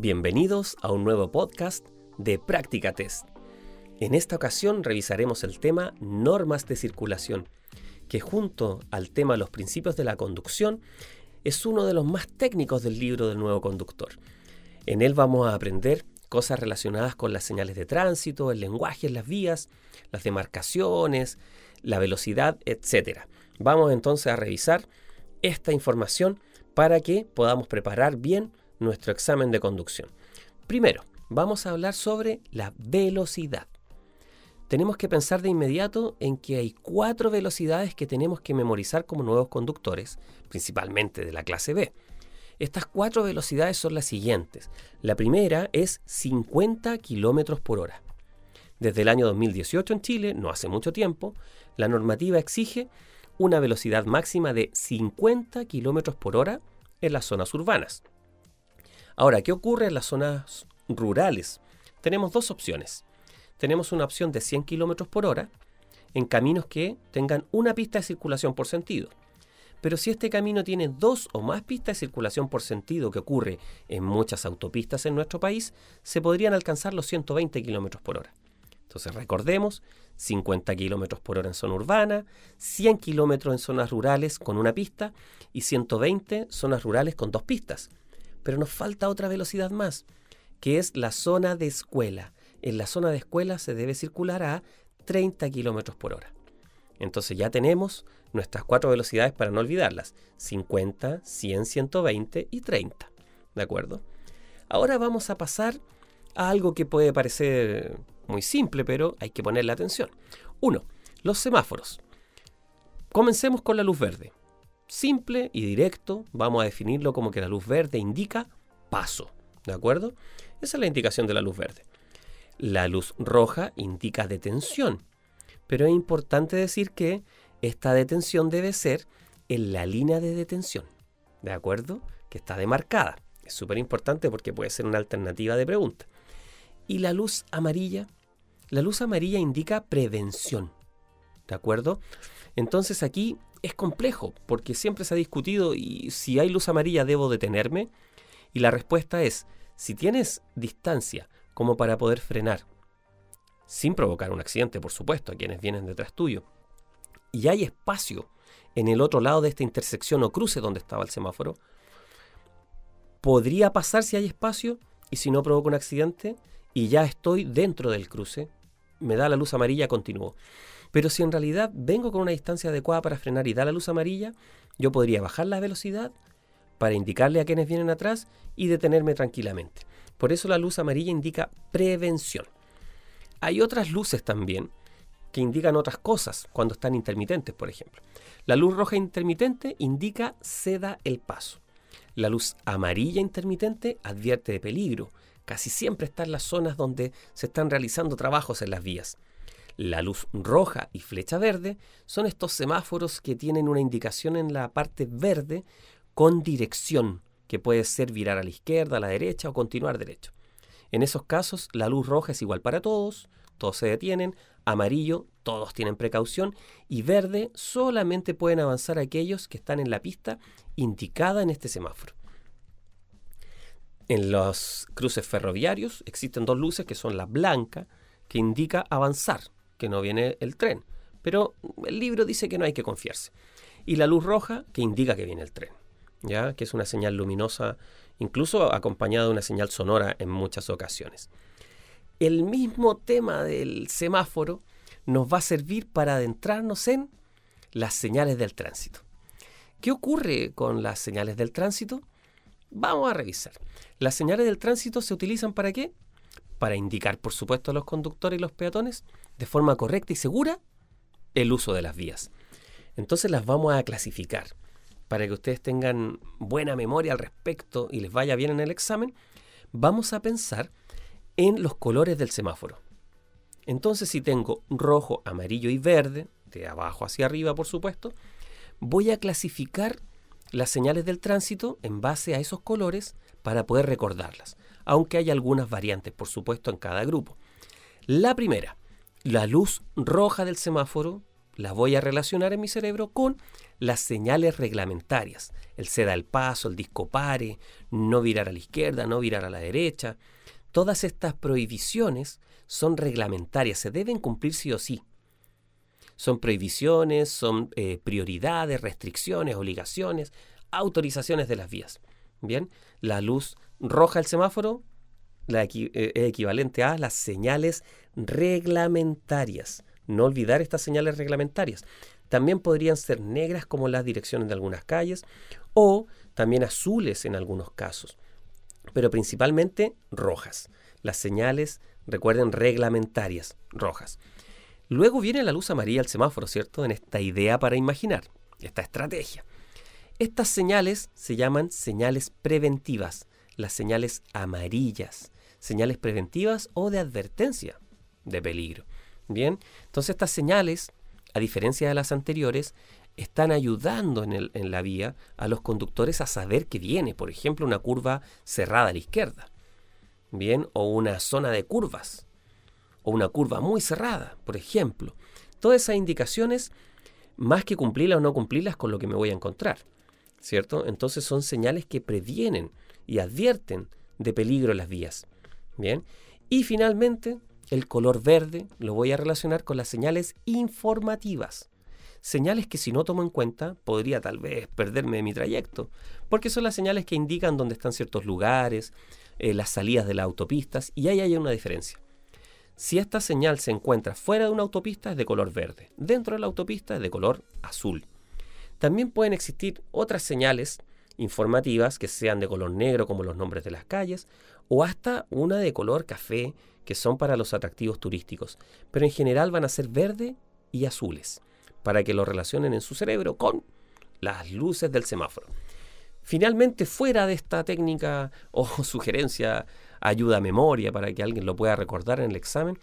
Bienvenidos a un nuevo podcast de Práctica Test. En esta ocasión revisaremos el tema normas de circulación, que junto al tema los principios de la conducción es uno de los más técnicos del libro del nuevo conductor. En él vamos a aprender cosas relacionadas con las señales de tránsito, el lenguaje en las vías, las demarcaciones, la velocidad, etc. Vamos entonces a revisar esta información para que podamos preparar bien nuestro examen de conducción. Primero, vamos a hablar sobre la velocidad. Tenemos que pensar de inmediato en que hay cuatro velocidades que tenemos que memorizar como nuevos conductores, principalmente de la clase B. Estas cuatro velocidades son las siguientes. La primera es 50 km por hora. Desde el año 2018 en Chile, no hace mucho tiempo, la normativa exige una velocidad máxima de 50 km por hora en las zonas urbanas. Ahora, ¿qué ocurre en las zonas rurales? Tenemos dos opciones. Tenemos una opción de 100 km por hora en caminos que tengan una pista de circulación por sentido. Pero si este camino tiene dos o más pistas de circulación por sentido, que ocurre en muchas autopistas en nuestro país, se podrían alcanzar los 120 km por hora. Entonces recordemos, 50 km por hora en zona urbana, 100 km en zonas rurales con una pista y 120 zonas rurales con dos pistas. Pero nos falta otra velocidad más, que es la zona de escuela. En la zona de escuela se debe circular a 30 km por hora. Entonces ya tenemos nuestras cuatro velocidades para no olvidarlas. 50, 100, 120 y 30. ¿De acuerdo? Ahora vamos a pasar a algo que puede parecer muy simple, pero hay que ponerle atención. Uno, los semáforos. Comencemos con la luz verde simple y directo, vamos a definirlo como que la luz verde indica paso. ¿De acuerdo? Esa es la indicación de la luz verde. La luz roja indica detención. Pero es importante decir que esta detención debe ser en la línea de detención. ¿De acuerdo? Que está demarcada. Es súper importante porque puede ser una alternativa de pregunta. Y la luz amarilla. La luz amarilla indica prevención. ¿De acuerdo? Entonces aquí es complejo, porque siempre se ha discutido y si hay luz amarilla debo detenerme. Y la respuesta es, si tienes distancia como para poder frenar, sin provocar un accidente, por supuesto, a quienes vienen detrás tuyo, y hay espacio en el otro lado de esta intersección o cruce donde estaba el semáforo, podría pasar si hay espacio y si no provoca un accidente y ya estoy dentro del cruce, me da la luz amarilla, continúo. Pero si en realidad vengo con una distancia adecuada para frenar y da la luz amarilla, yo podría bajar la velocidad para indicarle a quienes vienen atrás y detenerme tranquilamente. Por eso la luz amarilla indica prevención. Hay otras luces también que indican otras cosas cuando están intermitentes, por ejemplo. La luz roja intermitente indica ceda el paso. La luz amarilla intermitente advierte de peligro. Casi siempre está en las zonas donde se están realizando trabajos en las vías. La luz roja y flecha verde son estos semáforos que tienen una indicación en la parte verde con dirección, que puede ser virar a la izquierda, a la derecha o continuar derecho. En esos casos, la luz roja es igual para todos, todos se detienen, amarillo, todos tienen precaución, y verde solamente pueden avanzar aquellos que están en la pista indicada en este semáforo. En los cruces ferroviarios existen dos luces que son la blanca, que indica avanzar, que no viene el tren. Pero el libro dice que no hay que confiarse. Y la luz roja que indica que viene el tren, ¿ya? que es una señal luminosa, incluso acompañada de una señal sonora en muchas ocasiones. El mismo tema del semáforo nos va a servir para adentrarnos en las señales del tránsito. ¿Qué ocurre con las señales del tránsito? Vamos a revisar. Las señales del tránsito se utilizan para qué? Para indicar, por supuesto, a los conductores y los peatones de forma correcta y segura el uso de las vías. Entonces las vamos a clasificar para que ustedes tengan buena memoria al respecto y les vaya bien en el examen. Vamos a pensar en los colores del semáforo. Entonces, si tengo rojo, amarillo y verde, de abajo hacia arriba, por supuesto, voy a clasificar las señales del tránsito en base a esos colores para poder recordarlas aunque hay algunas variantes, por supuesto, en cada grupo. La primera, la luz roja del semáforo, la voy a relacionar en mi cerebro con las señales reglamentarias. El ceda el paso, el disco pare, no virar a la izquierda, no virar a la derecha. Todas estas prohibiciones son reglamentarias, se deben cumplir sí o sí. Son prohibiciones, son eh, prioridades, restricciones, obligaciones, autorizaciones de las vías. Bien, la luz roja del semáforo eh, es equivalente a las señales reglamentarias. No olvidar estas señales reglamentarias. También podrían ser negras como las direcciones de algunas calles o también azules en algunos casos, pero principalmente rojas. Las señales, recuerden, reglamentarias, rojas. Luego viene la luz amarilla al semáforo, ¿cierto? En esta idea para imaginar, esta estrategia. Estas señales se llaman señales preventivas, las señales amarillas, señales preventivas o de advertencia de peligro. Bien, entonces estas señales a diferencia de las anteriores, están ayudando en, la vía a los conductores a saber que viene, por ejemplo, una curva cerrada a la izquierda, bien, o una zona de curvas, o una curva muy cerrada, por ejemplo. Todas esas indicaciones, más que cumplirlas o no cumplirlas con lo que me voy a encontrar, ¿cierto? Entonces son señales que previenen y advierten de peligro las vías, bien. Y finalmente, el color verde lo voy a relacionar con las señales informativas. Señales que si no tomo en cuenta podría tal vez perderme de mi trayecto, porque son las señales que indican dónde están ciertos lugares, eh, las salidas de las autopistas, y ahí hay una diferencia. Si esta señal se encuentra fuera de una autopista es de color verde, dentro de la autopista es de color azul. También pueden existir otras señales informativas que sean de color negro como los nombres de las calles, o hasta una de color café que son para los atractivos turísticos, pero en general van a ser verde y azules, para que lo relacionen en su cerebro con las luces del semáforo. Finalmente, fuera de esta técnica o sugerencia, ayuda a memoria para que alguien lo pueda recordar en el examen,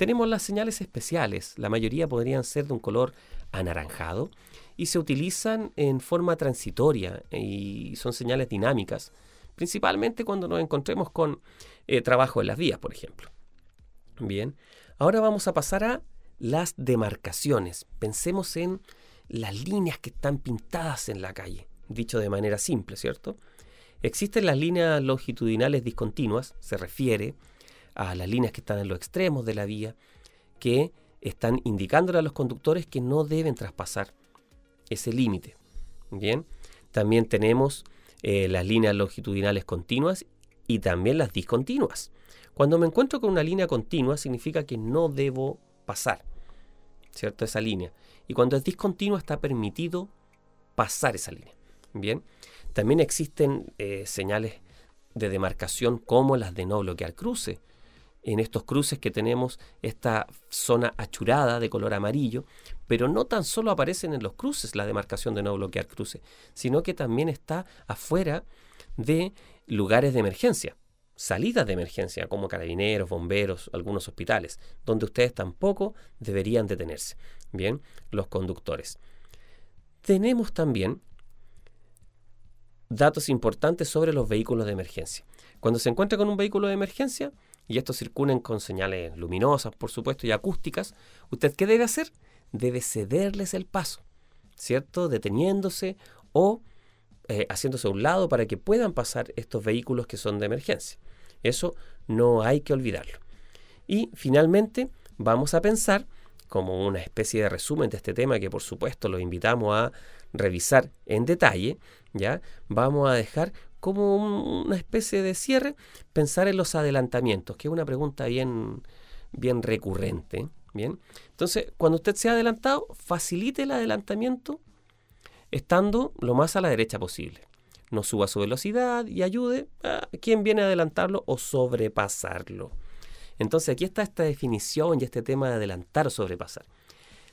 tenemos las señales especiales. La mayoría podrían ser de un color anaranjado y se utilizan en forma transitoria y son señales dinámicas, principalmente cuando nos encontremos con eh, trabajo en las vías, por ejemplo. Bien, ahora vamos a pasar a las demarcaciones. Pensemos en las líneas que están pintadas en la calle, dicho de manera simple, ¿cierto? Existen las líneas longitudinales discontinuas, se refiere a las líneas que están en los extremos de la vía, que están indicándole a los conductores que no deben traspasar ese límite. Bien, también tenemos eh, las líneas longitudinales continuas y también las discontinuas. Cuando me encuentro con una línea continua significa que no debo pasar, ¿cierto? Esa línea. Y cuando es discontinua está permitido pasar esa línea. Bien. También existen eh, señales de demarcación como las de no bloquear cruce. En estos cruces que tenemos esta zona achurada de color amarillo, pero no tan solo aparecen en los cruces la demarcación de no bloquear cruce, sino que también está afuera de lugares de emergencia salidas de emergencia, como carabineros, bomberos, algunos hospitales, donde ustedes tampoco deberían detenerse. Bien, los conductores. Tenemos también datos importantes sobre los vehículos de emergencia. Cuando se encuentra con un vehículo de emergencia, y estos circulen con señales luminosas, por supuesto, y acústicas, ¿usted qué debe hacer? Debe cederles el paso, ¿cierto? Deteniéndose o eh, haciéndose a un lado para que puedan pasar estos vehículos que son de emergencia. Eso no hay que olvidarlo. Y finalmente vamos a pensar como una especie de resumen de este tema que por supuesto lo invitamos a revisar en detalle, ¿ya? Vamos a dejar como una especie de cierre pensar en los adelantamientos, que es una pregunta bien bien recurrente, ¿bien? Entonces, cuando usted se ha adelantado, facilite el adelantamiento estando lo más a la derecha posible no suba su velocidad y ayude a quien viene a adelantarlo o sobrepasarlo. Entonces aquí está esta definición y este tema de adelantar o sobrepasar.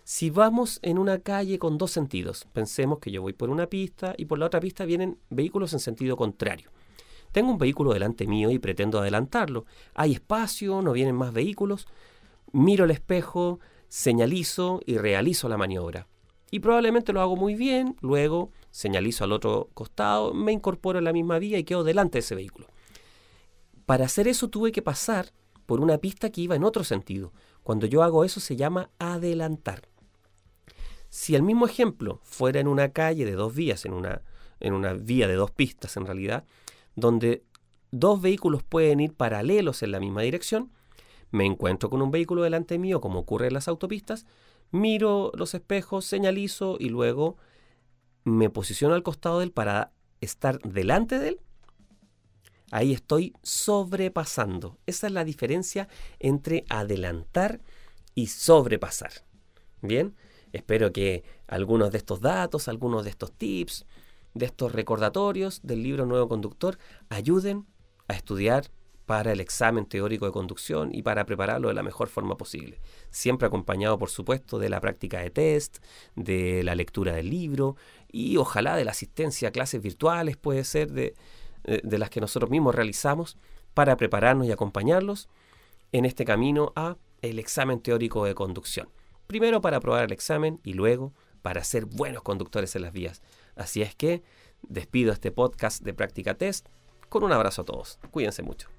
Si vamos en una calle con dos sentidos, pensemos que yo voy por una pista y por la otra pista vienen vehículos en sentido contrario. Tengo un vehículo delante mío y pretendo adelantarlo. Hay espacio, no vienen más vehículos. Miro el espejo, señalizo y realizo la maniobra. Y probablemente lo hago muy bien, luego señalizo al otro costado, me incorporo en la misma vía y quedo delante de ese vehículo. Para hacer eso tuve que pasar por una pista que iba en otro sentido. Cuando yo hago eso se llama adelantar. Si el mismo ejemplo fuera en una calle de dos vías, en una, en una vía de dos pistas en realidad, donde dos vehículos pueden ir paralelos en la misma dirección, me encuentro con un vehículo delante mío, como ocurre en las autopistas, miro los espejos, señalizo y luego me posiciono al costado de él para estar delante de él. Ahí estoy sobrepasando. Esa es la diferencia entre adelantar y sobrepasar. Bien, espero que algunos de estos datos, algunos de estos tips, de estos recordatorios del libro Nuevo Conductor ayuden a estudiar para el examen teórico de conducción y para prepararlo de la mejor forma posible. Siempre acompañado, por supuesto, de la práctica de test, de la lectura del libro y ojalá de la asistencia a clases virtuales, puede ser, de, de las que nosotros mismos realizamos para prepararnos y acompañarlos en este camino a el examen teórico de conducción. Primero para aprobar el examen y luego para ser buenos conductores en las vías. Así es que despido este podcast de práctica test con un abrazo a todos. Cuídense mucho.